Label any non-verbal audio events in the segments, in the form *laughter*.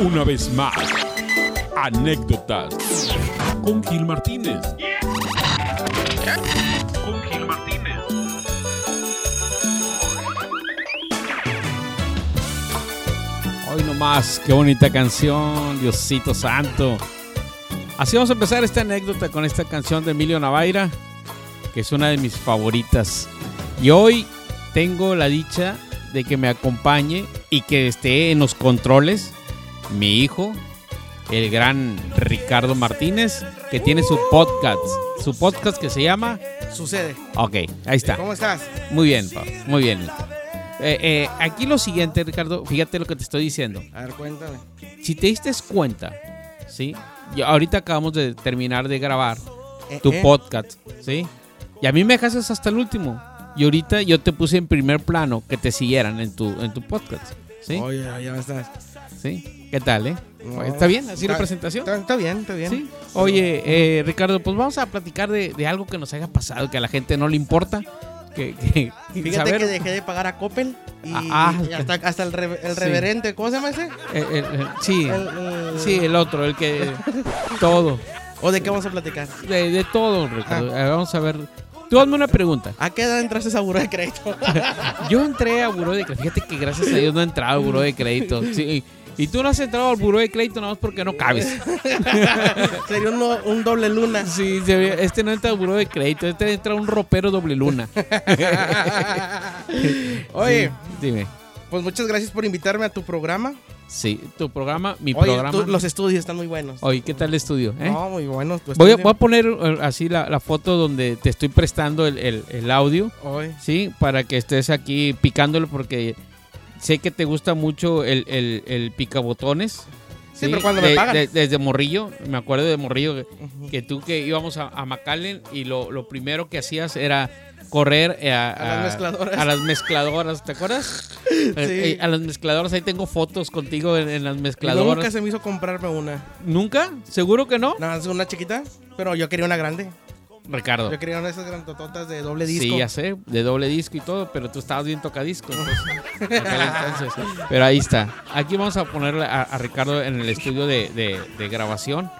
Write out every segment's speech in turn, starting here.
Una vez más, anécdotas con Gil Martínez. Con Gil Martínez. Hoy nomás, qué bonita canción, Diosito Santo. Así vamos a empezar esta anécdota con esta canción de Emilio Navaira, que es una de mis favoritas. Y hoy tengo la dicha de que me acompañe y que esté en los controles mi hijo, el gran Ricardo Martínez, que tiene su podcast. Su podcast que se llama. Sucede. Ok, ahí está. ¿Cómo estás? Muy bien, Pau, muy bien. Eh, eh, aquí lo siguiente, Ricardo, fíjate lo que te estoy diciendo. A ver, cuéntame. Si te diste cuenta, ¿sí? Y ahorita acabamos de terminar de grabar Eh, tu podcast, ¿sí? Y a mí me dejaste hasta el último. Y ahorita yo te puse en primer plano que te siguieran en tu, en tu podcast, ¿sí? Oye, ya estás. ¿Sí? ¿Qué tal, eh? No, ¿Está bien? ¿Así la presentación? Está, está bien, está bien. Sí. Oye, eh, Ricardo, pues vamos a platicar de, de algo que nos haya pasado, que a la gente no le importa. Que, que- Fíjate saber- que dejé de pagar a Coppel y, Ah, ah. y hasta, hasta el, re- el Sí. reverente, ¿cómo se llama ese? Eh, eh, eh, sí, El- el- sí, el otro, el que... todo. ¿O de qué vamos a platicar? De, de todo, Ricardo. Ah. A vamos a ver. Tú hazme una pregunta. ¿A qué edad entraste a buró de crédito? *laughs* Yo entré a Buró de Crédito. Fíjate que gracias a Dios no he entrado al Buró de Crédito. Sí, y tú no has entrado al Buró de Crédito nada más porque no cabes. *laughs* Sería un, un doble luna. Sí, este no entra al Buró de Crédito. Este entra un ropero doble luna. *laughs* Oye, Sí, dime. pues muchas gracias por invitarme a tu programa. Sí, tu programa, mi Oye, programa. tú- los estudios están muy buenos. Oye, ¿qué tal el estudio? eh? No, muy buenos. tu Voy, a, estudio. voy a poner eh, así la, la foto donde te estoy prestando el, el- el audio. Oye, Sí, para que estés aquí picándolo porque sé que te gusta mucho el, el, el picabotones. Sí, pero cuando me pagan. de- desde Morrillo, me acuerdo de Morrillo, que, Ujú. que tú que íbamos a, a McAllen y lo, lo primero que hacías era correr eh, a, A las mezcladoras. a las mezcladoras, ¿te acuerdas? *laughs* Eh, eh, a las mezcladoras, ahí tengo fotos contigo en, en las Nunca mezcladoras. se me hizo comprarme una. ¿Nunca? ¿Seguro que no? Nada, más una chiquita, pero yo quería una grande. Ricardo. Yo quería una de esas grandototas de doble disco. Sí, ya sé, de doble disco y todo, pero tú estabas bien tocadisco. entonces, en aquel entonces. Pero ahí está. Aquí vamos a ponerle a, a Ricardo en el estudio de, de- de grabación.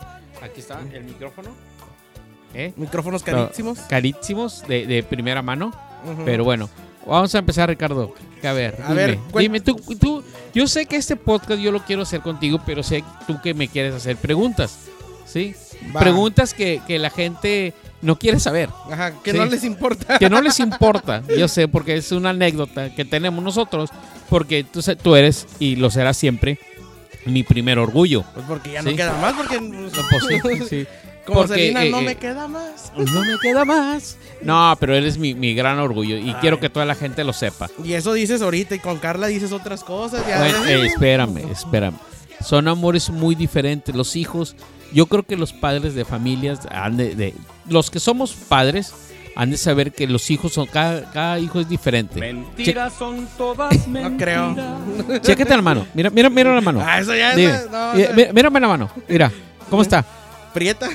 Aquí está el micrófono. ¿Eh? Micrófonos carísimos. Carísimos, de, de primera mano. Pero bueno, vamos a empezar, Ricardo. A ver, A dime, ver, cuen- dime tú, tú, yo sé que este podcast yo lo quiero hacer contigo, pero sé tú que me quieres hacer preguntas. ¿Sí? Va. Preguntas que, que la gente no quiere saber Ajá, que Sí. no les importa. que no les importa, yo sé, porque es una anécdota que tenemos nosotros, porque tú, tú eres y lo serás siempre mi primer orgullo. Pues porque ya Sí. no queda más, porque No, pues sí, sí. *laughs* como porque, Selena eh, no eh, me queda más. No me queda más. No, pero eres mi, mi gran orgullo y Ay. quiero que toda la gente lo sepa. Y eso dices ahorita y con Carla dices otras cosas. Ya Bueno, eh, espérame, espérame. Son amores muy diferentes. Los hijos, yo creo que los padres de familias, han de, de- los que somos padres, han de saber que los hijos son, cada, cada hijo es diferente. Mentiras son todas *laughs* mentiras. no creo. Chécate la mano. Mira, mira, mira la mano. Ah, eso ya es. No, Mira, no. mira- mírame la mano. Mira, ¿cómo está? Prieta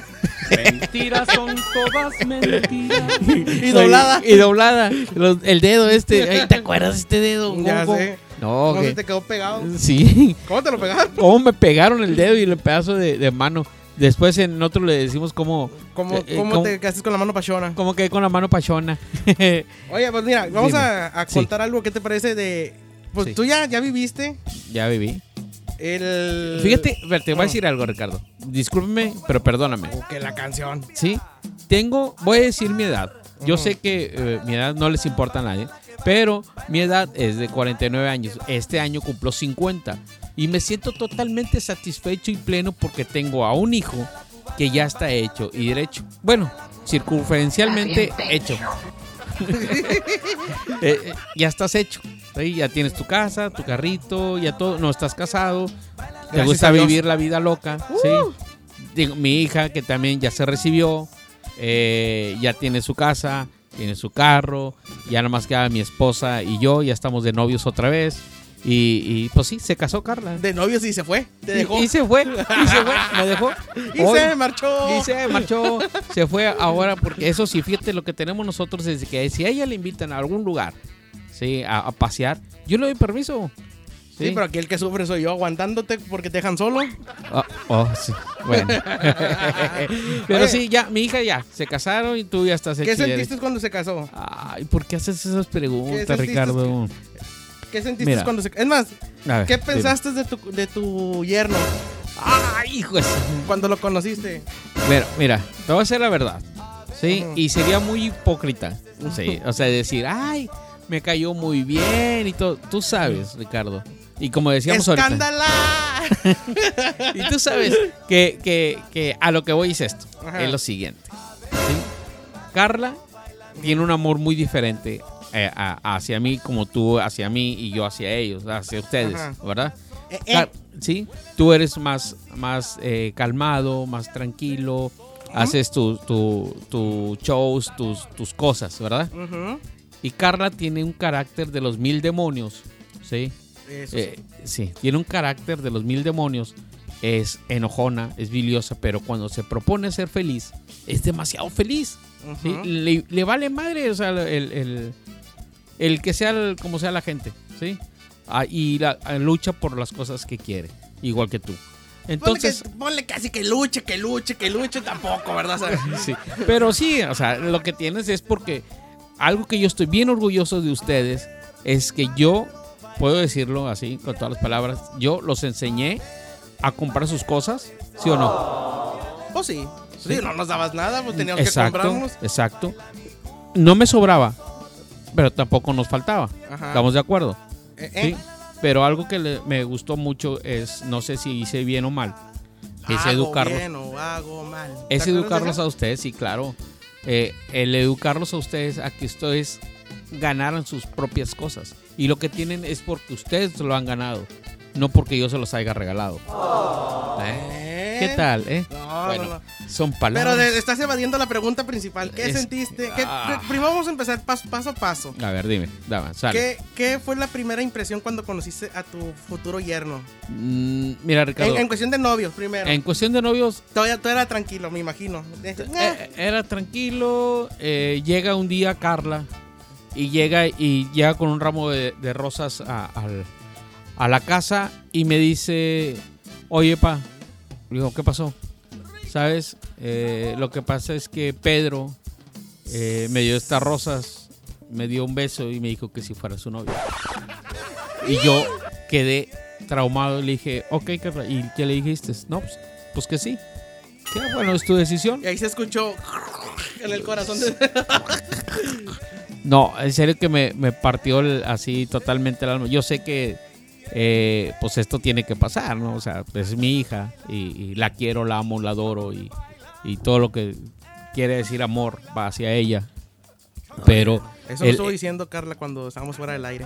Mentiras son todas *laughs* mentiras. y doblada. Y, doblada. Los- el dedo este. Ay, ¿Te acuerdas de este dedo? Ya ¿Cómo- sé. No, ¿Cómo que- se te quedó pegado? Sí. ¿Cómo te lo pegaron? *laughs* ¿Cómo me pegaron el dedo y el pedazo de, de mano? Después en otro le decimos cómo, ¿Cómo, Eh, eh, cómo ¿cómo? te quedaste con la mano pachona? cómo quedé con la mano pachona. *laughs* Oye, pues mira, vamos Dime. a, a Sí. contar algo. ¿Qué te parece de...? Pues Sí. tú ya, ya viviste ya viví. el... Fíjate, ver, te voy a decir algo, Ricardo. Discúlpeme, pero perdóname. Que la canción. Sí, tengo, voy a decir mi edad. Yo sé que eh, mi edad no les importa a nadie, pero mi edad es de 49 años. Este año cumplo 50 y me siento totalmente satisfecho y pleno porque tengo a un hijo que ya está hecho y derecho. Bueno, circunferencialmente hecho. *laughs* Eh, eh, ya estás hecho. ¿sí? Ya tienes tu casa, tu carrito, ya todo. No estás casado. Te gusta. Uh. vivir la vida loca. Sí. Digo, mi hija, que también ya se recibió, eh, ya tiene su casa, tiene su carro. Ya nada más queda mi esposa y yo, ya estamos de novios otra vez. Y, y, pues sí, se casó Carla. De novios y se fue. Te Y- se fue, y se fue, me dejó. *laughs* Y Hoy- se marchó. y se marchó, se fue ahora, porque eso sí, fíjate lo que tenemos nosotros es que si a ella le invitan a algún lugar, sí, a, a pasear, yo le doy permiso. Sí, pero aquí el que sufre soy yo, aguantándote porque te dejan solo. Oh, oh, sí. Bueno. *laughs* Pero Oye. sí, ya, mi hija ya, se casaron y tú ya estás ¿Qué sentiste cuando se casó? Ay, ¿por qué haces esas ¿Qué preguntas, Ricardo? ¿Qué sentiste Mira. cuando se Es más, ver, ¿qué pensaste de tu, de tu yerno Ay, hijo cuando lo conociste? Mira, mira, te voy a decir la verdad. Sí, y sería muy hipócrita. Sí, o sea, decir, ay, me cayó muy bien y todo. Tú sabes, Ricardo. Y como decíamos ahorita. ¡Escándala! *laughs* Y tú sabes que, que- que a lo que voy es esto. Ajá. Es lo siguiente. ¿sí? Carla tiene un amor muy diferente eh, a- hacia mí como tú hacia mí y yo hacia ellos, hacia ustedes, Ajá. ¿verdad? Eh, eh, sí, tú eres más, más eh, calmado, más tranquilo, haces tus tu, tu shows, tus, tus cosas, ¿verdad? Y Carla tiene un carácter de los mil demonios, ¿sí? Eso Eh, sí. sí, tiene un carácter de los mil demonios. Es enojona, es biliosa, pero cuando se propone ser feliz, es demasiado feliz. Le, le vale madre, o sea, el, el- el que sea el- como sea la gente, ¿sí? Ah, y la, ah, lucha por las cosas que quiere, igual que tú. Entonces, ponle, que, ponle casi que luche, que luche, que luche tampoco, ¿verdad? ¿Sabes? *laughs* sí. Pero sí, o sea, lo que tienes es porque algo que yo estoy bien orgulloso de ustedes es que yo, puedo decirlo así, con todas las palabras, yo los enseñé a comprar sus cosas, ¿sí o no? Pues sí. Sí, no nos dabas nada, pues teníamos que comprarnos. exacto. No me sobraba, pero tampoco nos faltaba. Ajá. ¿Estamos de acuerdo? Eh, Sí. eh, Pero algo que le- me gustó mucho es, no sé si hice bien o mal, es hago educarlos. bien o hago mal. ¿Te Es educarlos a ustedes, sí, claro. Eh, el educarlos a ustedes a que ustedes ganaran sus propias cosas. Y lo que tienen es porque ustedes lo han ganado, no porque yo se los haya regalado. ¿Eh? Eh, ¿Qué tal? eh? No, bueno, no, no. son Pero palabras. de- estás evadiendo la pregunta principal. ¿Qué Es- sentiste? ¿Qué- Ah. Primero vamos a empezar paso, paso a paso. A ver, dime, dame, sale. ¿Qué, qué fue la primera impresión cuando conociste a tu futuro yerno? Mm, mira, Ricardo, En, en cuestión de novios, primero. en cuestión de novios, Todavía tú era tranquilo, me imagino. Eh, Eh, era tranquilo. eh, llega un día Carla y llega y llega con un ramo de, rosas a, la casa y me dice, oye, pa, digo, ¿qué pasó? ¿Sabes? Eh, lo que pasa es que Pedro eh, me dio estas rosas, me dio un beso y me dijo que si fuera su novio. Y yo quedé traumado le dije, ok, ¿y qué le dijiste? No, pues, pues que sí. Que bueno, es tu decisión. Y ahí se escuchó en el corazón de... *laughs* No, en serio que me, me partió el- así totalmente el alma. Yo sé que eh, pues esto tiene que pasar, ¿no? O sea, es mi hija y, y la quiero, la amo, la adoro y, y todo lo que quiere decir amor va hacia ella. Pero Eso lo estuvo diciendo Carla cuando estábamos fuera del aire.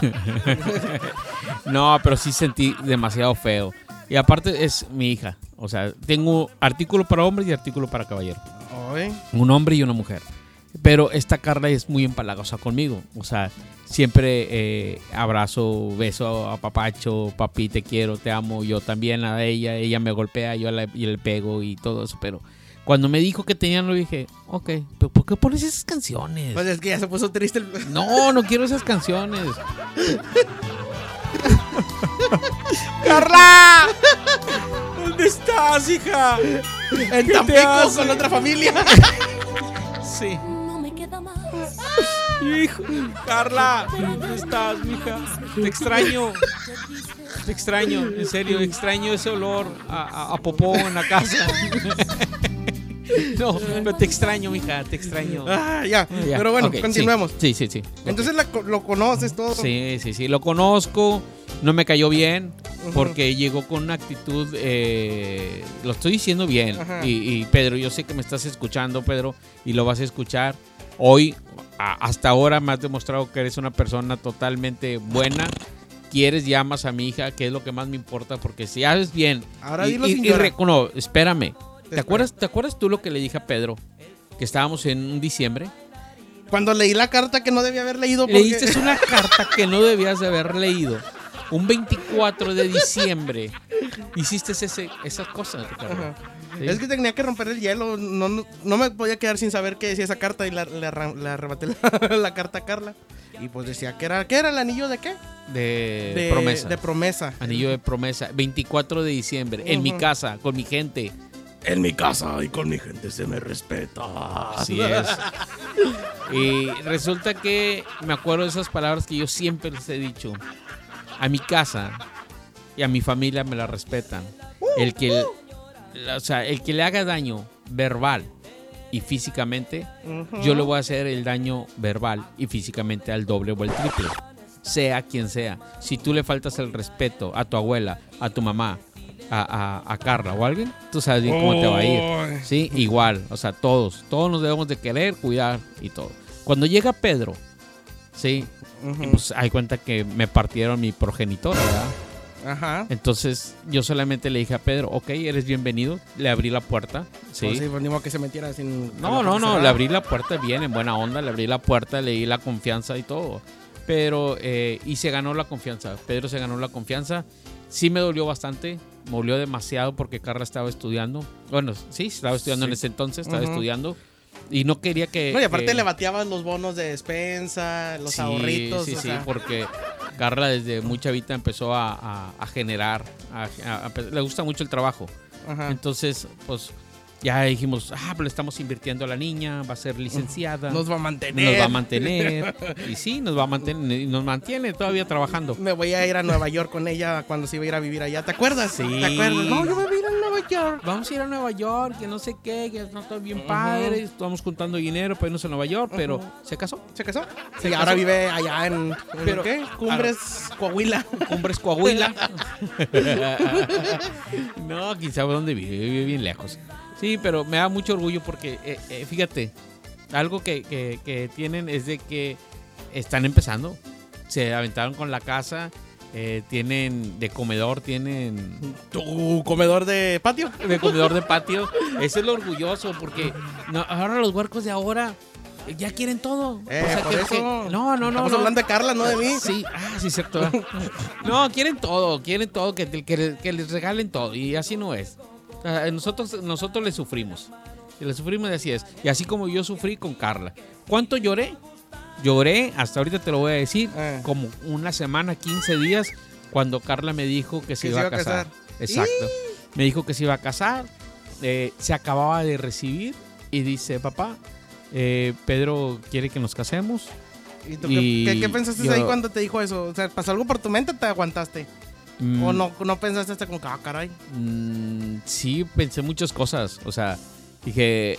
*laughs* no, pero sí sentí demasiado feo. Y aparte es mi hija. O sea, tengo artículo para hombres y artículo para caballeros. Ay, un hombre y una mujer. Pero esta Carla es muy empalagosa conmigo. O sea, siempre eh, abrazo, beso a papacho, papi, te quiero, te amo, yo también a ella, ella me golpea, yo le, y le pego y todo eso. Pero cuando me dijo que tenía novio, dije, ok, pero ¿por qué pones esas canciones? Pues es que ya se puso triste el... No, no quiero esas canciones. *laughs* ¡Carla! ¿Dónde estás, hija? En Tampico hace? con otra familia. *laughs* Sí. No me queda más. Hijo, Carla, ¿dónde estás, mija? Te extraño. Te extraño, en serio, extraño ese olor a, a- a popó en la casa. *laughs* No, pero te extraño, mija, te extraño. Ah, ya. Ya, Pero bueno, continuemos. Sí, sí, sí. Entonces la lo conoces todo. Sí, sí, sí, lo conozco, no me cayó bien porque llegó con una actitud, eh, lo estoy diciendo bien, y, y, Pedro, yo sé que me estás escuchando, Pedro, y lo vas a escuchar. Hoy, a- hasta ahora me has demostrado que eres una persona totalmente buena, quieres y amas a mi hija, que es lo que más me importa, porque si haces bien... Ahora y, y- y no, espérame. ¿Te espero. acuerdas, ¿Te acuerdas tú lo que le dije a Pedro? Que estábamos en un diciembre. Cuando leí la carta que no debía haber leído porque... Leíste una carta que no debías de haber leído. Un 24 de diciembre hiciste ese, esas cosas. Sí. Es que tenía que romper el hielo. No, no, no me podía quedar sin saber qué decía esa carta y la- le arrebaté la, *laughs* la carta a Carla. Y pues decía que era, ¿qué era el anillo de qué? De, promesa. De promesa. Anillo de promesa. 24 de diciembre. En mi casa, con mi gente. En mi casa y con mi gente se me respeta. Así es. *laughs* Y resulta que me acuerdo de esas palabras que yo siempre les he dicho. A mi casa y a mi familia me la respetan. El que, o sea, el que le haga daño verbal y físicamente, yo le voy a hacer el daño verbal y físicamente al doble o al triple. Sea quien sea. Si tú le faltas el respeto a tu abuela, a tu mamá, a, a- a Carla o a alguien, tú sabes bien cómo te va a ir. Sí, igual. O sea, todos. Todos nos debemos de querer, cuidar y todo. Cuando llega Pedro, sí, Ujú. pues hay cuenta que me partieron mi progenitor, ¿verdad? Ajá. Entonces yo solamente le dije a Pedro, ok, eres bienvenido. Le abrí la puerta. Sí. Pues sí, pues ni modo que se metiera sin. No, no, no, le abrí la puerta bien, en buena onda, le abrí la puerta, le di la confianza y todo. Pero, eh, y se ganó la confianza, Pedro se ganó la confianza. Sí me dolió bastante, me dolió demasiado porque Carla estaba estudiando. Bueno, sí, estaba estudiando en ese entonces, estaba estudiando. Y no quería que... No, y aparte que- le bateabas los bonos de despensa, los Sí, ahorritos. Sí, o sí, sea. porque Carla desde muy chavita empezó a, a- a generar, a- le gusta mucho el trabajo. Ajá. Entonces, pues ya dijimos, ah, pues le estamos invirtiendo a la niña, va a ser licenciada. Nos va a mantener. Nos va a mantener. Y sí, nos va a mantener. Y nos mantiene todavía trabajando. Me voy a ir a Nueva York con ella cuando se iba a ir a vivir allá. ¿Te acuerdas? Sí. ¿Te acuerdas? No, yo me voy a ir a Nueva York. Vamos a ir a Nueva York, que no sé qué, que no está bien padre. Estamos juntando dinero para irnos a Nueva York, pero se casó. ¿Se casó? Se y casó. ahora vive allá en. ¿en Pero- ¿Qué? Cumbres, Coahuila. Cumbres Coahuila. *laughs* *laughs* no, sabe dónde vive, vive bien lejos. Sí, pero me da mucho orgullo porque, eh, eh, fíjate, algo que, que- que tienen es de que están empezando. Se aventaron con la casa, eh, tienen de comedor, tienen Tu comedor de patio. *laughs* de comedor de patio. Eso es lo orgulloso porque no, ahora los huercos de ahora eh, ya quieren todo. Eh, O sea, por que- eso. que- no, no, no. Estamos no. hablando de Carla, no de mí. Sí, ah, sí, cierto. *laughs* No, quieren todo, quieren todo, que, que, que les regalen todo. Y así no es. Ah, Nosotros, nosotros le sufrimos. Y le sufrimos y así es. Y así como yo sufrí con Carla. ¿Cuánto lloré? Lloré, hasta ahorita te lo voy a decir, Eh. como una semana, 15 días, cuando Carla me dijo que se Que iba a casar. Exacto. Me dijo que se iba a casar. eh, se acababa de recibir y dice, papá, eh, Pedro quiere que nos casemos. ¿Y tú Y qué, qué- qué pensaste yo- ahí cuando te dijo eso? O sea, ¿pasó algo por tu mente o te aguantaste? Mm, ¿O no, no pensaste hasta como que, ah, caray? Mm, sí, pensé muchas cosas. O sea, dije.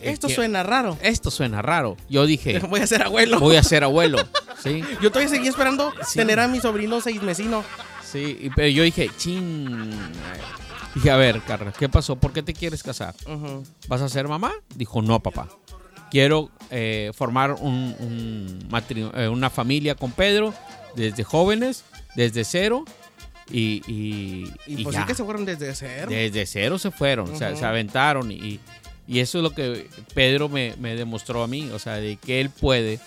Esto que- suena raro. Esto suena raro. Yo dije, *laughs* Voy a ser abuelo. voy a ser abuelo. Sí, *laughs* Yo todavía seguí esperando Sí. tener a mi sobrino seis mesino. sí. Pero yo dije, ching. Dije, a ver, Carla, ¿qué pasó? ¿Por qué te quieres casar? ¿Vas a ser mamá? Dijo, no, papá. Quiero eh, formar un, un eh, una familia con Pedro desde jóvenes, desde cero. Y, y, Y, y pues ya. sí que se fueron desde cero. Desde cero se fueron, o sea, Ujú. se aventaron y, y eso es lo que Pedro me, me demostró a mí, o sea, de que él puede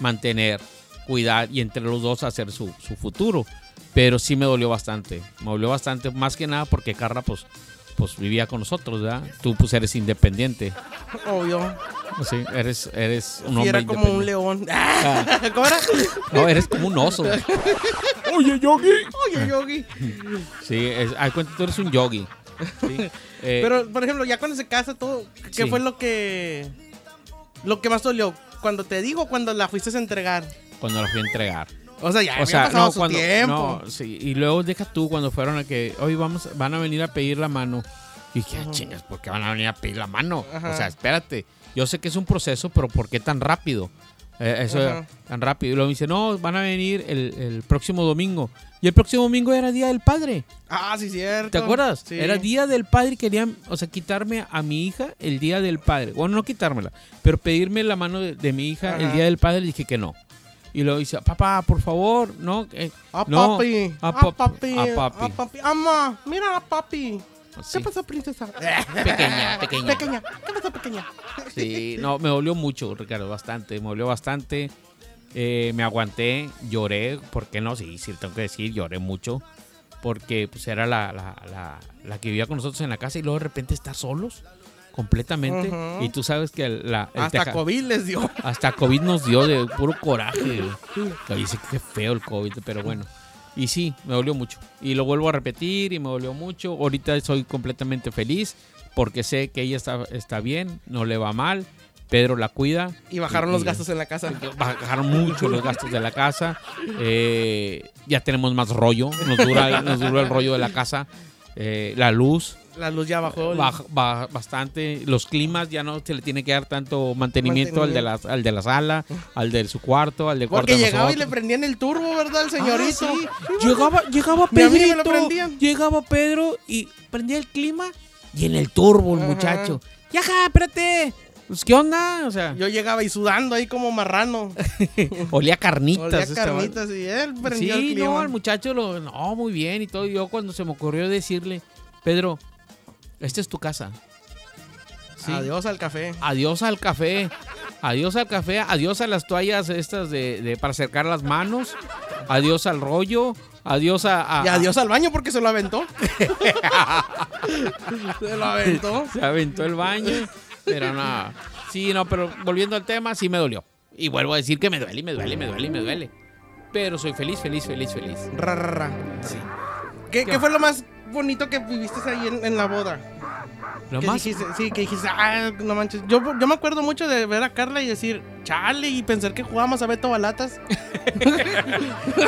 mantener, cuidar y entre los dos hacer su, su futuro. Pero sí me dolió bastante, me dolió bastante, más que nada porque Carla pues, pues vivía con nosotros, ¿verdad? Tú pues eres independiente, Obvio. sí, eres, eres un Y hombre era como un león. Ah, *laughs* ¿Cómo era? no, eres como un oso. Oye, Yogi. Oye, Yogi. Sí, es, ay, cuenta, tú eres un yogi. Sí, *laughs* eh, Pero, por ejemplo, ya cuando se casa todo, ¿qué Sí. fue lo que. Lo que más dolió? Cuando te digo, cuando la fuiste a entregar. cuando la fui a entregar. O sea, ya O sea, pasado no, su cuando. tiempo. No, sí, y luego deja tú cuando fueron a que hoy vamos, van a venir a pedir la mano. Y dije, ah, chingas, ¿por qué van a venir a pedir la mano? Ajá. O sea, espérate. Yo sé que es un proceso, pero ¿por qué tan rápido? Eh, eso Ajá. tan rápido. Y luego me dice, no, van a venir el, el próximo domingo. Y el próximo domingo era Día del Padre. Ah, sí, cierto. ¿Te acuerdas? Sí. Era Día del Padre y querían, o sea, quitarme a mi hija el Día del Padre. Bueno, no quitármela, pero pedirme la mano de, de mi hija el. Día del Padre. Le dije que no. Y luego dice, papá, por favor, no. eh, A no, papi. a A, pap- papi. a A papi. papi. Ama, mira a papi. sí, ¿Qué pasó, princesa? Pequeña, *laughs* pequeña. Pequeña. ¿Qué pasó, pequeña? Sí, no, me dolió mucho, Ricardo, bastante. Me dolió bastante. Eh, me aguanté, lloré. ¿Por qué no? Sí, sí, tengo que decir, lloré mucho. Porque pues era la, la, la, la que vivía con nosotros en la casa y luego de repente estar solos. Completamente. Y tú sabes que la, Hasta teja- COVID les dio. hasta COVID nos dio de *laughs* puro coraje. dice que feo el COVID, pero bueno. Y sí, me dolió mucho. Y lo vuelvo a repetir y me dolió mucho. Ahorita soy completamente feliz porque sé que ella está, está bien, no le va mal. Pedro la cuida. Y bajaron Y- los gastos en la casa. Bajaron mucho los gastos de la casa. Eh, ya tenemos más rollo. Nos dura, nos dura el rollo de la casa. Eh, la luz La luz ya bajó. baja- bastante. Los climas ya no se le tiene que dar tanto mantenimiento, al, de la, al de la sala, *laughs* al de su cuarto, al del cuarto Porque de llegaba y le prendían el turbo, ¿verdad? El señorito. Ah, sí. Llegaba, llegaba Pedrito, llegaba Pedro y prendía el clima y en el turbo el Ajá. muchacho. Ya, espérate. Pues, ¿qué onda? O sea, Yo llegaba y sudando ahí como marrano. *laughs* olía carnitas. Olía este carnitas y él prendió el Sí, clima. no, el muchacho lo. No, muy bien y todo. Yo cuando se me ocurrió decirle, Pedro, esta es tu casa. Sí. Adiós al café. Adiós al café. Adiós al café. Adiós a las toallas estas de, de- para acercar las manos. Adiós al rollo. Adiós a. a- Y adiós al baño porque se lo aventó. *laughs* se lo aventó. Se aventó el baño. Pero nada. Sí, no, pero volviendo al tema, sí me dolió. Y vuelvo a decir que me duele, y me duele, y me duele, y me duele. Pero soy feliz, feliz, feliz, feliz. Ra, ra, ra. Sí. ¿Qué, qué fue lo más bonito que viviste ahí en, en la boda? Lo ¿Qué más. dijiste? Sí, que dijiste, ah, no manches. Yo, yo me acuerdo mucho de ver a Carla y decir, chale, y pensar que jugábamos a Beto Balatas. *laughs*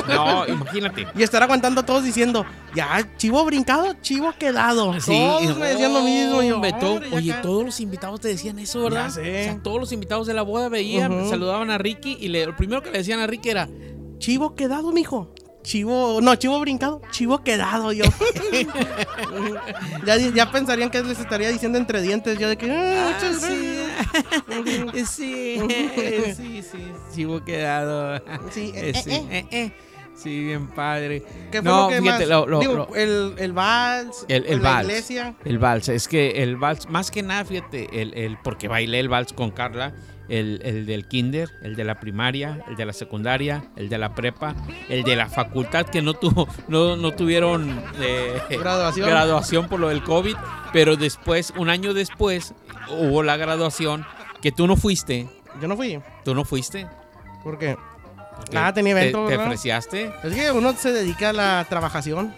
No, imagínate. Y estar aguantando todos diciendo, ya, chivo brincado, chivo quedado. Sí, todos me decían lo mismo. yo, hombre, to- "Hombre, y oye, acá". todos los invitados te decían eso, ¿verdad? O sea, todos los invitados de la boda veían, saludaban a Ricky y le- lo primero que le decían a Ricky era, Chivo quedado, mijo. Chivo, no, chivo brincado, chivo quedado yo. *laughs* ya, ya pensarían que les estaría diciendo entre dientes yo de que, "Ah, muchas gracias". *laughs* sí, *laughs* sí, sí, chivo quedado. Sí, eh, Eh, sí, eh, eh, eh. Sí, bien padre. ¿Qué fue No, lo que fíjate, más? lo- lo- Digo, lo- el, el vals, El, el la vals. iglesia. El vals. Es que el vals, más que nada, fíjate, el, el, porque bailé el vals con Carla. El, el del kinder, el de la primaria, el de la secundaria, el de la prepa, el de la facultad que no tuvo, no, no tuvieron eh, Graduación. graduación por lo del COVID, pero después, un año después, hubo la graduación que tú no fuiste, Yo no fui, tú no fuiste. porque porque Ah, tenía te- evento, Te, ¿verdad? ofreciaste. es que uno se dedica a la trabajación.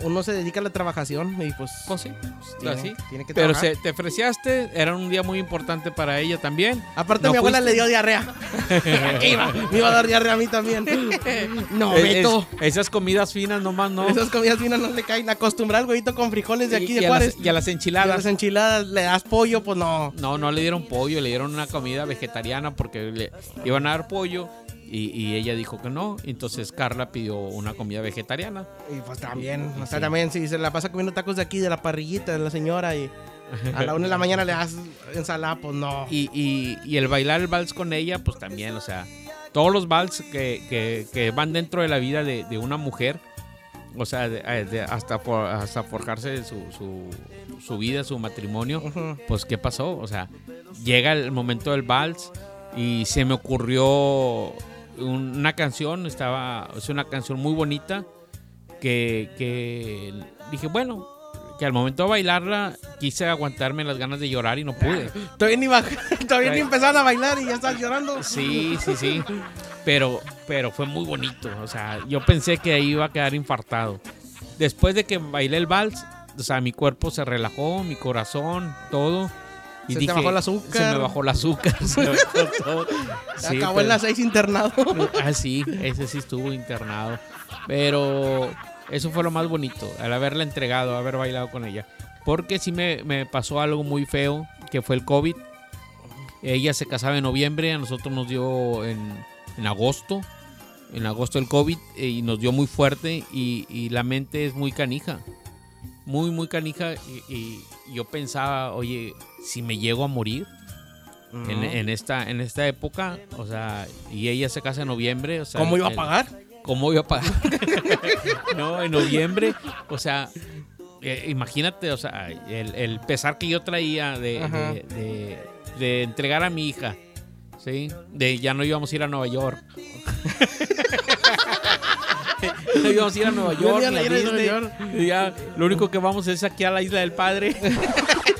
Uno se dedica a la trabajación y pues, Pues sí, tiene, así. tiene que Pero se, te ofreciaste, era un día muy importante para ella también. Aparte no mi abuela fuiste. le dio diarrea. *laughs* *laughs* Me iba a dar diarrea a mí también. *laughs* No, Es- Beto. es- esas comidas finas nomás no. Esas comidas finas no le caen. Acostumbrar al huevito con frijoles de aquí y, de y a Juárez. las, y a las Y a enchiladas. las enchiladas le das pollo, pues no. No, no le dieron pollo, le dieron una comida vegetariana porque le iban a dar pollo y, y ella dijo que no. Entonces Carla pidió una comida vegetariana. Y pues también, o sea, Sí. también si se la pasa comiendo tacos de aquí de la parrillita de la señora y a la una de la mañana le das ensalada, pues no. Y, y- y el bailar el vals con ella, pues también, o sea, todos los vals que, que- que van dentro de la vida de, de una mujer, o sea, de- eh, de- hasta, hasta forjarse su, su, su vida, su matrimonio, pues ¿qué pasó? O sea, llega el momento del vals y se me ocurrió una canción, estaba, es una canción muy bonita que, que dije, bueno, que al momento de bailarla quise aguantarme las ganas de llorar y no pude. *laughs* Todavía ni, baj- todavía ni empezaron a bailar y ya estás llorando. Sí, sí, sí. *laughs* Pero, pero fue muy bonito. O sea, yo pensé que ahí iba a quedar infartado. Después de que bailé el vals, o sea, mi cuerpo se relajó, mi corazón, todo. Se te bajó el azúcar. Se me bajó el azúcar. *laughs* se me bajó todo. Sí, Acabó pero- en las seis internado. Ah, sí, ese sí estuvo internado. Pero eso fue lo más bonito, al haberla entregado, haber bailado con ella. Porque sí me, me pasó algo muy feo, que fue el COVID. Ella se casaba en noviembre, a nosotros nos dio en, en agosto. En agosto el COVID eh, y nos dio muy fuerte y, y la mente es muy canija. Muy, muy canija. Y, y yo pensaba, oye, si me llego a morir, en, en esta, en esta época, o sea, y ella se casa en noviembre, o sea, ¿Cómo iba a el- pagar? ¿Cómo iba a pagar? *laughs* no, en noviembre, o sea, eh, imagínate, o sea, el, el pesar que yo traía de, Ajá. de, de- de entregar a mi hija, ¿sí? De ya no íbamos a ir a Nueva York. *laughs* no íbamos a ir a Nueva York, a ni a ir a Nueva Disney. York. Y ya, lo único que vamos es aquí a la isla del padre. *laughs*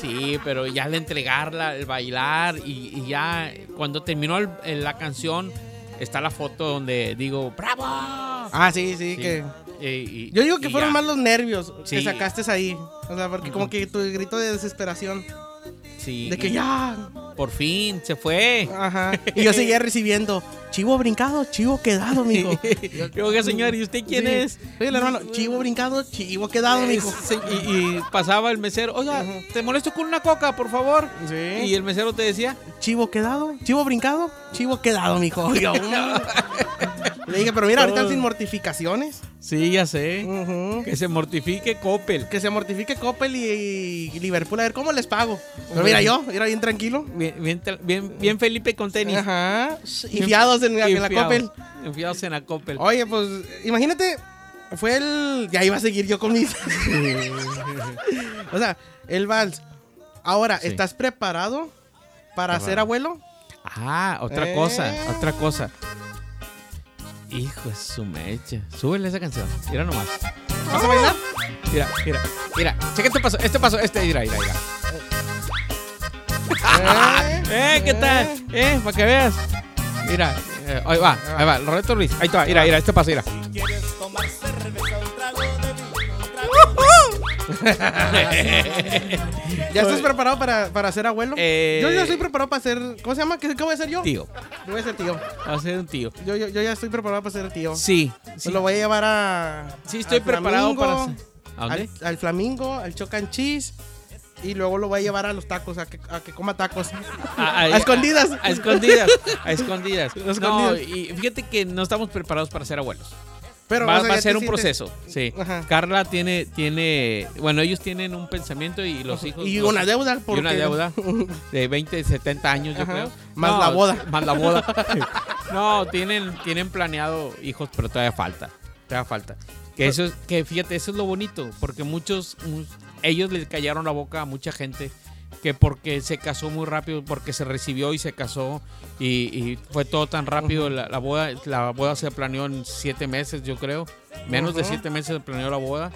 Sí, pero ya al entregarla, el bailar y, y ya cuando terminó el- el- la canción está la foto donde digo ¡Bravo! Ah, sí, sí, Sí. que... Y- y- Yo digo que fueron ya. más los nervios que sacaste ahí. O sea, porque como que tu grito de desesperación. Sí, De que ya. Por fin, se fue. Ajá. *laughs* Y yo seguía recibiendo. Chivo brincado, chivo quedado, mijo. *laughs* Yo, oiga, señor, ¿y usted quién Sí. es? Oye, el hermano, chivo brincado, chivo quedado, mijo. Y, y pasaba el mesero, oiga, te molesto con una coca, por favor. Sí. Y el mesero te decía, Chivo quedado, chivo brincado, chivo quedado, mijo. *laughs* Mm. Le dije, pero mira, ahorita sin mortificaciones. Sí, ya sé, que se mortifique Coppel. Que se mortifique Coppel y, y Liverpool, a ver cómo les pago. Pero mira yo, era bien tranquilo. Bien, bien, tra- bien, bien Felipe con tenis. Ajá. Y fiados en, la- en la Enfiados, Coppel. enfiados en la Coppel. Oye, pues, imagínate, fue el. Ya iba a seguir yo con mis. *laughs* o sea, el vals. Ahora, Sí. ¿estás preparado para Preparado. ser abuelo? Ah, otra Eh. cosa, otra cosa. Hijo de su mecha. Súbele esa canción. Mira nomás. ¿Vas a bailar? Mira, mira, mira. Checa este paso, este paso, este, mira, mira, mira. *laughs* Eh, ¿qué tal? Eh, para que veas. Mira, eh, ahí va, ahí va, Roberto Ruiz. Ahí está, mira, mira, este paso, mira. *laughs* ¿Ya estás preparado para, para ser abuelo? Eh, Yo ya estoy preparado para ser. ¿Cómo se llama? ¿Qué, qué voy a ser yo? Tío, Yo voy a ser tío. va a ser un tío. Yo, yo, yo ya estoy preparado para ser tío. Sí, Pues sí, lo voy a llevar a. sí estoy al preparado para... Flamingo, ¿A dónde? Al, al flamingo, al chocan cheese. Y luego lo voy a llevar a los tacos, a que, a que coma tacos. A, A escondidas. A escondidas, *laughs* a escondidas. No, y fíjate que no estamos preparados para ser abuelos. Pero va, o sea, va a ser un sientes- proceso, sí. Ajá. Carla tiene, tiene, bueno, ellos tienen un pensamiento y los hijos... Y los- una deuda. y Porque... una deuda de 20, 70 años, yo Ajá. creo. Más la boda. Más la boda. *laughs* no, tienen, tienen planeado hijos, pero todavía falta. Todavía falta. Que eso es, que fíjate, eso es lo bonito, porque muchos, mu- ellos les callaron la boca a mucha gente que porque se casó muy rápido, porque se recibió y se casó y, y fue todo tan rápido la, la boda, la boda se planeó en siete meses, yo creo, menos de siete meses se planeó la boda,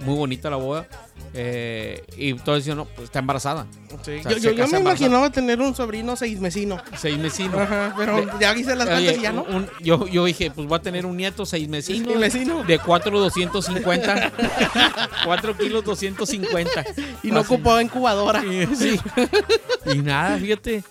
muy bonita la boda eh, y todos decían, no, pues está embarazada, Sí. O sea, Yo, yo, yo me imaginaba tener un sobrino seis mesino. seis mesino. Ajá, pero De- ya hice las Oye, y ya no. un- yo, yo dije, pues voy a tener un nieto seis mesino. Seis mesino. De 4 250. 4 kilos 250. Y no ocupaba incubadora. Y, sí. Y nada, fíjate.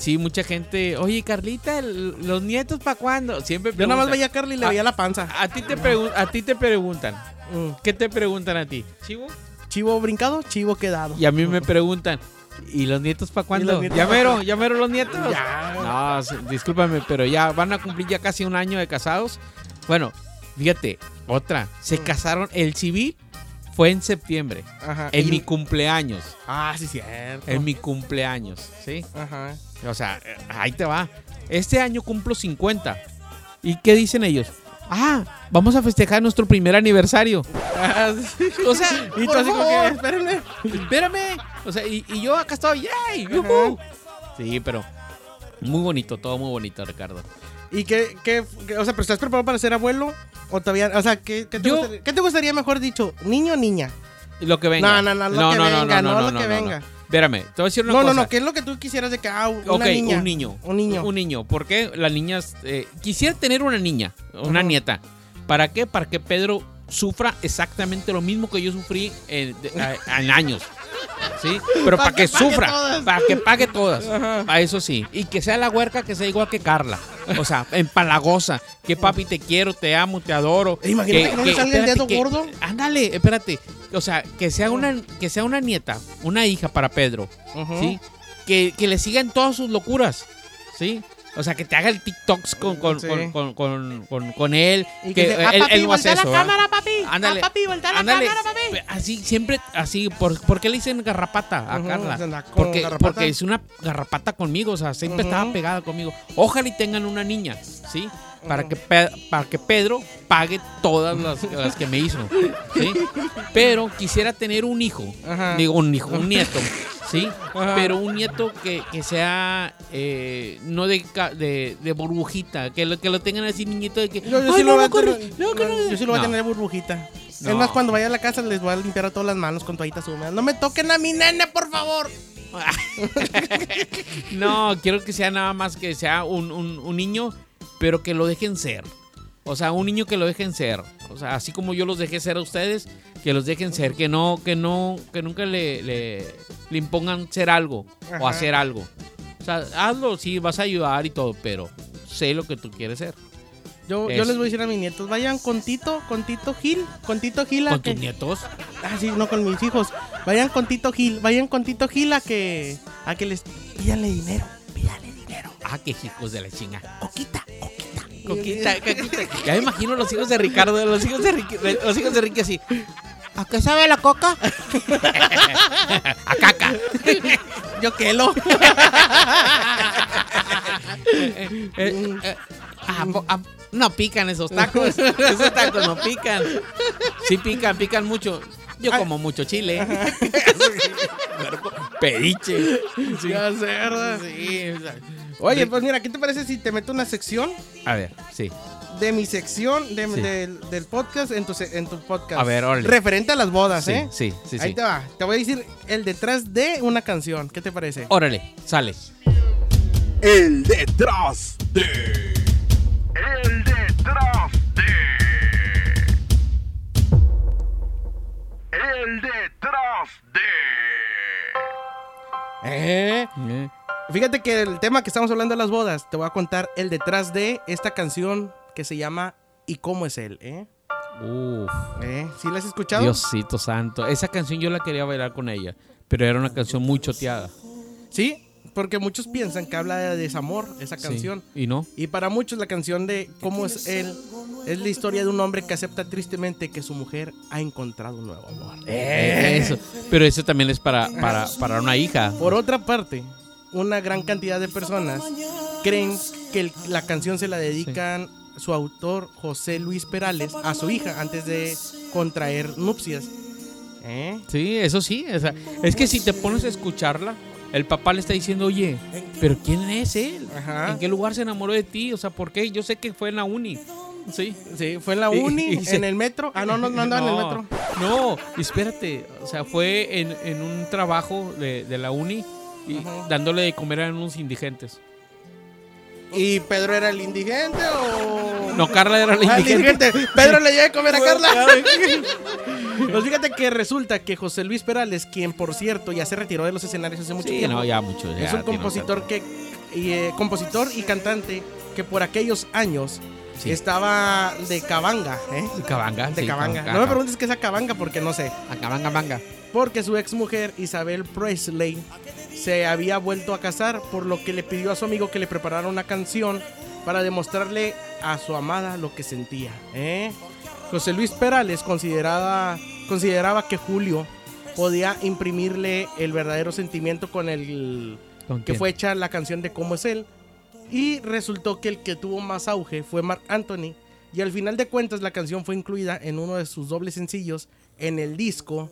Sí, mucha gente. Oye, Carlita, el- ¿los nietos para cuándo? Siempre Yo nada más preguntan. veía a Carly y le Ah. veía la panza. A ti te, pregun- a ti te preguntan. Mm. ¿Qué te preguntan a ti? ¿Chivo? Chivo brincado, chivo quedado. Y a mí me preguntan. ¿Y los nietos para cuándo? nietos ¿Ya pa' mero? ¿Ya mero los nietos? Ya. No, sí, discúlpame, pero ya van a cumplir ya casi un año de casados. Bueno, fíjate, otra. Se Mm. casaron, el civil fue en septiembre, Ajá. en y- mi cumpleaños. Ah, sí, cierto. En mi cumpleaños, ¿sí? Ajá. O sea, ahí te va. Este año cumplo 50. ¿Y qué dicen ellos? Ah, vamos a festejar nuestro primer aniversario. *laughs* O sea, Y tú por así como favor, que, espérenme. espérame. O sea, y, y yo acá estoy, ¡yay! ¡Yujú! Sí, pero muy bonito, todo muy bonito, Ricardo. ¿Y qué, qué, qué- o sea, pero estás preparado para ser abuelo? ¿O todavía, o sea, qué, qué te, Yo- gustaría, qué te gustaría mejor dicho? ¿Niño o niña? Lo que venga. No, no, no, lo que venga, no lo que venga. Espérame, te voy a decir una No, cosa. no, no, ¿qué es lo que tú quisieras de que, ah, una Ok, niña? un niño. Un niño. Un niño. ¿Por qué las niñas? eh, quisiera tener una niña, una nieta. ¿Para qué? Para que Pedro sufra exactamente lo mismo que yo sufrí en, años. ¿Sí? Pero Pa' para que sufra. Para que pague todas. Ajá. A eso sí. Y que sea la huerca que sea igual que Carla. O sea, empalagosa. Que papi te quiero, te amo, te adoro. Imagínate que no le salga el dedo gordo. Ándale, espérate. O sea, que sea una, que sea una nieta, una hija para Pedro. ¿sí? Que, que le sigan todas sus locuras, ¿sí? O sea, que te haga el TikToks con, con, Sí. con, con, con, él. Y que que se- ah, él, papi, él no hace voltea la eso, ¿verdad? cámara, papi. Ándale. Ah, papi, voltea la Ándale. cámara, papi. Así, siempre, así. ¿Por, por qué le dicen garrapata a Carla? Porque, garrapata. porque es una garrapata conmigo, o sea, siempre estaba pegada conmigo. Ojalá y tengan una niña, ¿sí? Para, que, para que Pedro pague todas las, las que me hizo, ¿sí? Pero quisiera tener un hijo, Ajá. digo un hijo, un nieto, ¿sí? Ajá. Pero un nieto que, que sea eh, no de, de, de burbujita, que lo, que lo tengan así niñito de que... Yo, yo "Ay, sí no, lo voy a no tener. no, yo, corres". yo sí lo voy a No. tener burbujita. Es más, cuando vaya a la casa les voy a limpiar a todas las manos con toallitas húmedas. No me toquen a mi nene, por favor. *laughs* No, quiero que sea nada más que sea un, un- un niño, pero que lo dejen ser. O sea, un niño que lo dejen ser. O sea, así como yo los dejé ser a ustedes, que los dejen ser. Que no, que no, que nunca le, le, le impongan ser algo o hacer algo. O sea, hazlo, sí, vas a ayudar y todo, pero sé lo que tú quieres ser. Yo, yo les voy a decir a mis nietos, vayan con Tito, con Tito Gil, con Tito Gil Con que... tus nietos. Ah, sí, no con mis hijos. Vayan con Tito Gil, vayan con Tito Gil a que... A que les... Pídanle dinero, pídanle. Ah, qué hijos de la chinga. Coquita, coquita. Coquita, coquita. Ya me imagino los hijos de Ricardo, los hijos de Ricky, los hijos de Ricky así. ¿A qué sabe la coca? a caca. Yo quelo. Eh, eh, ah, po- ah, no pican esos tacos. Esos tacos no pican. Sí pican, pican mucho. Yo como mucho chile. Pediche. Sí. Ya sé, ¿verdad? Sí, o sea, Oye, pues mira, ¿qué te parece si te meto una sección A ver, sí. de mi sección de- Sí. del, del podcast en tu, se- en tu podcast? A ver, órale. Referente a las bodas, Sí, ¿eh? sí, sí, Ahí sí. te va. Te voy a decir el detrás de una canción. ¿Qué te parece? Órale, sale. El detrás de. El detrás de. El detrás de. ¿Eh? Eh, Fíjate que el tema que estamos hablando de las bodas, te voy a contar el detrás de esta canción que se llama ¿Y cómo es él? ¿Eh? Uf. ¿Eh? ¿Sí la has escuchado? Diosito santo. Esa canción yo la quería bailar con ella, pero era una canción muy choteada. Sí, porque muchos piensan que habla de desamor esa Sí. canción. ¿Y no? Y para muchos la canción de ¿Cómo es él? Es la historia de un hombre que acepta tristemente que su mujer ha encontrado un nuevo amor. Eso. Pero eso también es para, para, para una hija. Por otra parte, una gran cantidad de personas creen que el- la canción se la dedican su autor José Luis Perales a su hija antes de contraer nupcias. ¿Eh? Sí, eso sí. o sea, es que si te pones a escucharla, el papá le está diciendo, oye, pero ¿quién es él? Ajá. ¿En qué lugar se enamoró de ti? O sea, ¿por qué? Yo sé que fue en la uni. Sí. Sí, fue en la Y- uni, y se- en el metro. Ah, no, no, no andaba en el metro. No, espérate. O sea, fue en, en un trabajo de, de la uni y Ajá. dándole de comer a unos indigentes. ¿Y Pedro era el indigente o...? No, Carla era la Ah, el indigente. indigente. Pedro le lleva de comer a Carla. *laughs* Pues fíjate que resulta que José Luis Perales, quien por cierto ya se retiró de los escenarios hace mucho Sí, tiempo, no, ya mucho. ya es un compositor que y, eh, compositor y cantante que por aquellos años Sí. estaba de cabanga, ¿eh? Cabanga. De sí, cabanga. Cabanga. No me preguntes qué es cabanga porque no sé. A Cabanga, manga. Porque su ex mujer Isabel Presley se había vuelto a casar, por lo que le pidió a su amigo que le preparara una canción para demostrarle a su amada lo que sentía. ¿eh? José Luis Perales consideraba, consideraba que Julio podía imprimirle el verdadero sentimiento con el ¿Con que fue hecha la canción de Cómo es él. Y resultó que el que tuvo más auge fue Mark Anthony. Y al final de cuentas la canción fue incluida en uno de sus dobles sencillos en el disco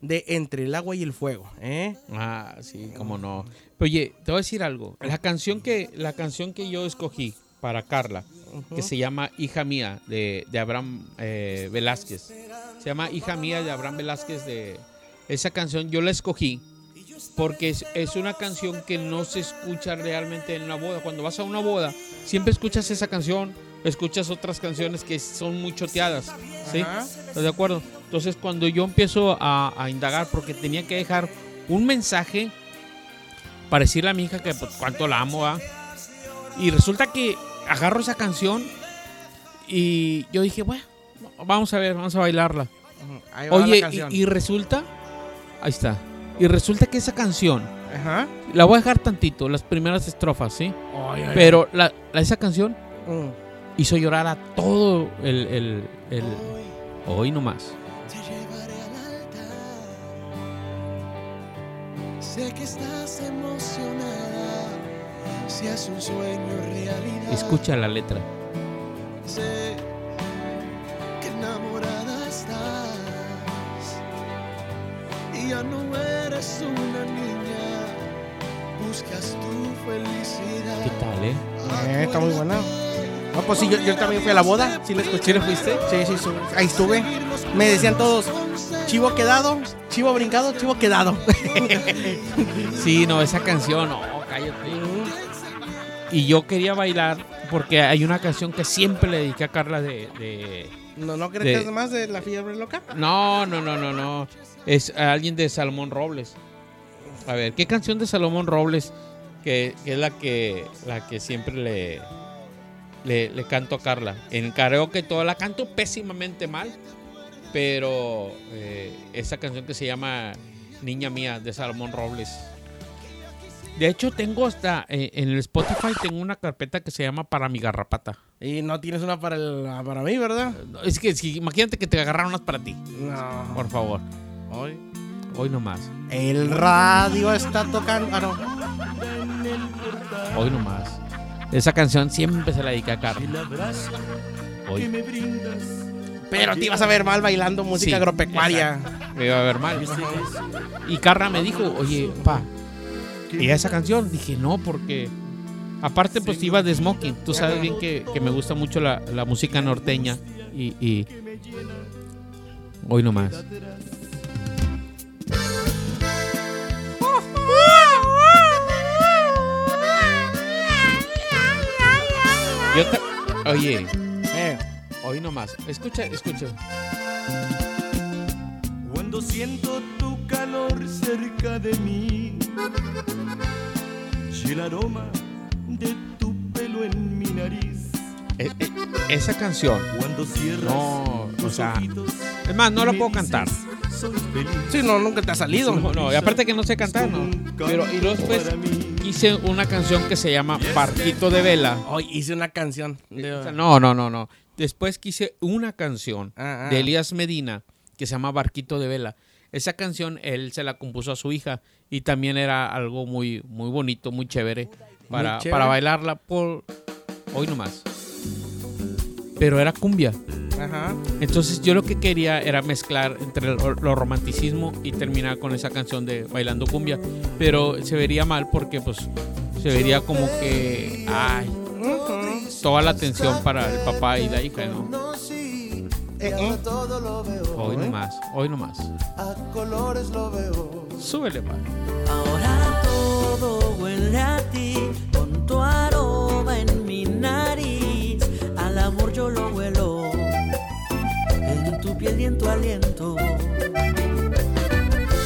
de Entre el agua y el fuego. ¿eh? Ah, sí, cómo no. Oye, te voy a decir algo. La canción que, la canción que yo escogí para Carla, que se llama Hija Mía, de, de Abraham eh, Velázquez. Se llama Hija Mía de Abraham Velázquez. De, esa canción yo la escogí porque es, es una canción que no se escucha realmente en una boda. Cuando vas a una boda, siempre escuchas esa canción, escuchas otras canciones que son muy choteadas. ¿sí? Ajá. ¿Estás de acuerdo? Entonces, cuando yo empiezo a, a indagar, porque tenía que dejar un mensaje para decirle a mi hija que pues, cuánto la amo, ¿va? Y resulta que agarro esa canción y yo dije, bueno, vamos a ver, vamos a bailarla. Ujú, ahí va la Oye, canción. y, y resulta, ahí está, y resulta que esa canción, Ajá. la voy a dejar tantito, las primeras estrofas, ¿sí? Ay, ay, Pero la, la- esa canción. Mm. hizo llorar a todo el, el, el hoy nomás. Te llevaré al altar. Sé que estás emocionada. Si es un sueño realidad. Escucha la letra. Sé que enamorada estás. Y ya no eres una niña. Buscas tu felicidad. ¿Qué tal, eh? Eh, está muy buena. No, pues sí, yo, yo también fui a la boda. Sí, le escuché. ¿Sí le fuiste? Sí, sí, sí, ahí estuve. Me decían todos, chivo quedado, chivo brincado, chivo quedado. *laughs* Sí, no, esa canción, no, cállate. Y yo quería bailar porque hay una canción que siempre le dediqué a Carla de... de- ¿No, no crees De- que es más de la fiebre loca? No, no, no, no, no. Es alguien de Salomón Robles. A ver, ¿qué canción de Salomón Robles que, que es la que la que siempre le, le, le canto a Carla? En karaoke toda la canto pésimamente mal, pero eh, esa canción que se llama Niña Mía de Salomón Robles. De hecho, tengo hasta eh, en el Spotify tengo una carpeta que se llama Para mi garrapata. Y no tienes una para, el- para mí, ¿verdad? Es que imagínate que te agarraron unas para ti, No. por favor. Hoy, hoy nomás. El radio está tocando. Ah, no. Hoy nomás. Esa canción siempre se la dedica a Carla. Hoy Pero te ibas a ver mal bailando música Sí, agropecuaria. me iba a ver mal. Y Carla me dijo, oye, pa, ¿y esa canción? Dije, no, porque aparte pues iba de smoking. Tú sabes bien que, que me gusta mucho la, la música norteña. Y, y hoy nomás. Yo te- Oye, Eh, hoy nomás. Escucha, escucha. Cuando siento tu calor cerca de mí y el aroma de tu pelo en mi nariz. Eh, eh, esa canción. Cuando cierras No, o sea, Es más, no la puedo cantar. Soy feliz. sí, no, nunca te ha salido. No, no, y aparte que no sé cantar, ¿no? Pero y después. Hice una canción que se llama Barquito de Vela. Hoy hice una canción. de- sea, no, no, no, no. Después quise una canción Ah, ah. de Elías Medina que se llama Barquito de Vela. Esa canción él se la compuso a su hija y también era algo muy, muy bonito, muy chévere para, chévere. para bailarla por hoy nomás. Pero era cumbia. Ajá. Entonces yo lo que quería era mezclar entre lo, lo romanticismo y terminar con esa canción de bailando cumbia, pero se vería mal porque pues se vería como que ay, toda la atención para el papá y la hija, ¿no? Eh, eh. Hoy nomás, hoy nomás. A colores lo veo. Súbele, pa. Ahora todo huele a ti, con tu aroma piel y en tu aliento.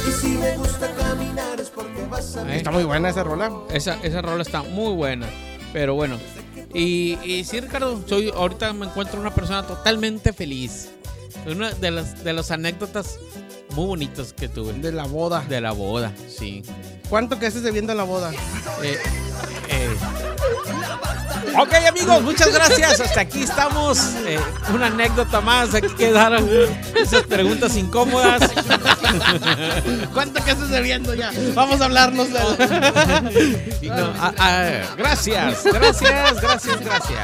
Y si me gusta caminar es porque vas a. Está muy buena esa rola. Esa, esa rola está muy buena, pero bueno. Y, y sí, Ricardo, soy, ahorita me encuentro una persona totalmente feliz. Una de las, de las anécdotas muy bonitas que tuve De la boda. de la boda, sí. ¿Cuánto que haces debiendo en la boda? Eh, eh. Ok amigos, muchas gracias. Hasta aquí estamos. Eh, una anécdota más. Aquí quedaron esas preguntas incómodas. ¿Cuánto que haces debiendo ya? Vamos a hablarnos. Y no, gracias, gracias, gracias, gracias.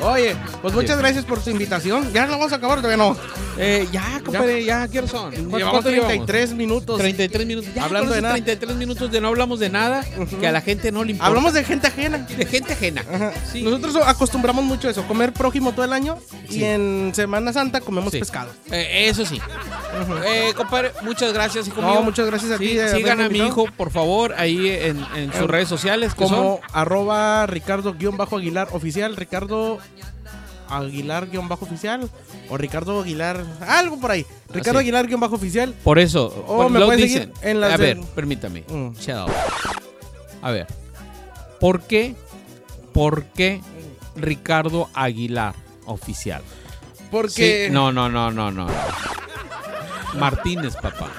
Oye, pues muchas gracias por tu invitación. Ya lo vamos a acabar, todavía no. Eh, ya, compadre, ya, ¿qué hora son? ¿Cuánto- Llevamos cuánto llevamos? 33 minutos. 33 minutos. Ya, Hablando de nada. 33 minutos de no hablamos de nada que a la gente no le importa. Hablamos de gente ajena. de gente ajena. Ajá. Sí. Nosotros acostumbramos mucho eso, comer prójimo todo el año y en Semana Santa comemos Sí. pescado. Eh, eso sí. Eh, compadre, muchas gracias, hijo No, mío. muchas gracias a Sí, ti de sigan a mi hijo, por favor, ahí en, en sus Eh, redes sociales. Como son- arroba Ricardo-Aguilar oficial, Ricardo Aguilar-oficial o Ricardo Aguilar, algo por ahí. Ricardo Así. Aguilar-oficial. Por eso, O pues, me lo dicen. en las a de- ver, permítame. Mm. A ver. ¿Por qué? ¿Por qué Ricardo Aguilar oficial? Porque Sí, no, no, no, no, no. Martínez, papá.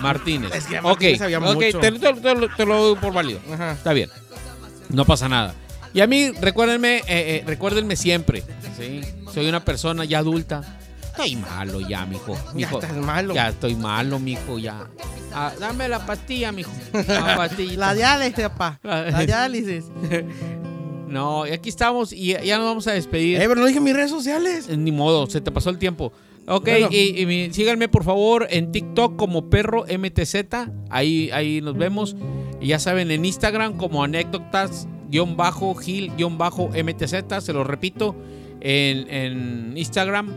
Martínez. Es que ya ok, Martínez había ok, mucho. te, te- te lo- te lo doy por válido. Ajá. Está bien. No pasa nada. Y a mí, recuérdenme, eh, eh, recuérdenme siempre. ¿sí? Soy una persona ya adulta. Estoy malo ya, mijo. Ya mijo. estás malo. Ya estoy malo, mijo, ya. Ah, dame la pastilla, mijo. *laughs* La. La diálisis, papá. La *laughs* diálisis. No, y aquí estamos y ya- nos vamos a despedir. Eh, pero no dije mis redes sociales. Eh, Ni modo, se te pasó el tiempo. Ok, Bueno. y, síganme por favor en TikTok como perro MTZ. Ahí, ahí nos vemos. Y ya saben, en Instagram como anécdotas guion bajo gil guion bajo MTZ. Se lo repito. En, en Instagram,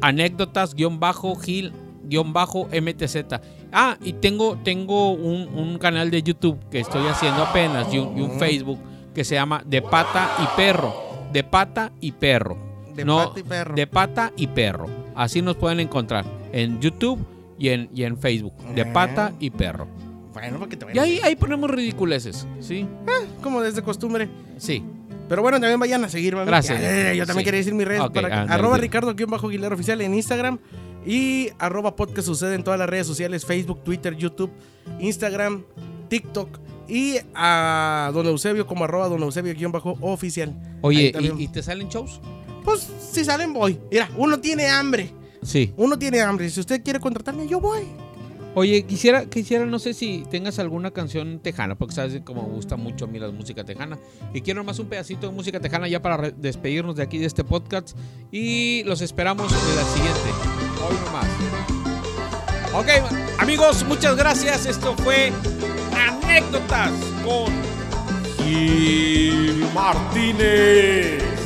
anécdotas-gil-mtz. Ah, y tengo, tengo un, un canal de YouTube que estoy haciendo apenas y un, y un Facebook que se llama De Pata y Perro. De Pata y Perro. De No, pata y perro. De Pata y Perro. Así nos pueden encontrar en YouTube y en, y en Facebook. De Ah. Pata y Perro. Bueno, para que te Y ahí, ahí ponemos ridiculeces. Sí, Como desde costumbre. sí. Pero bueno, también vayan a mí. Gracias. Eh, yo también Sí. quería decir mis redes. Ok, para que- ándale, arroba sí. Ricardo-Aguilar oficial en Instagram. Y arroba podcast sucede en todas las redes sociales. Facebook, Twitter, YouTube, Instagram, TikTok. Y a Don Eusebio como arroba Don Eusebio-oficial. Oye. ¿y, y te salen shows? Pues si salen voy. Mira, uno tiene hambre. Sí. Uno tiene hambre. Si usted quiere contratarme, yo voy. Oye, quisiera, quisiera, no sé si tengas alguna canción tejana, porque sabes cómo me gusta mucho a mí la música tejana. Y quiero más un pedacito de música tejana ya para despedirnos de aquí de este podcast. Y los esperamos en la siguiente. Hoy nomás. Ok, amigos, muchas gracias. Esto fue Anécdotas con Gil Martínez.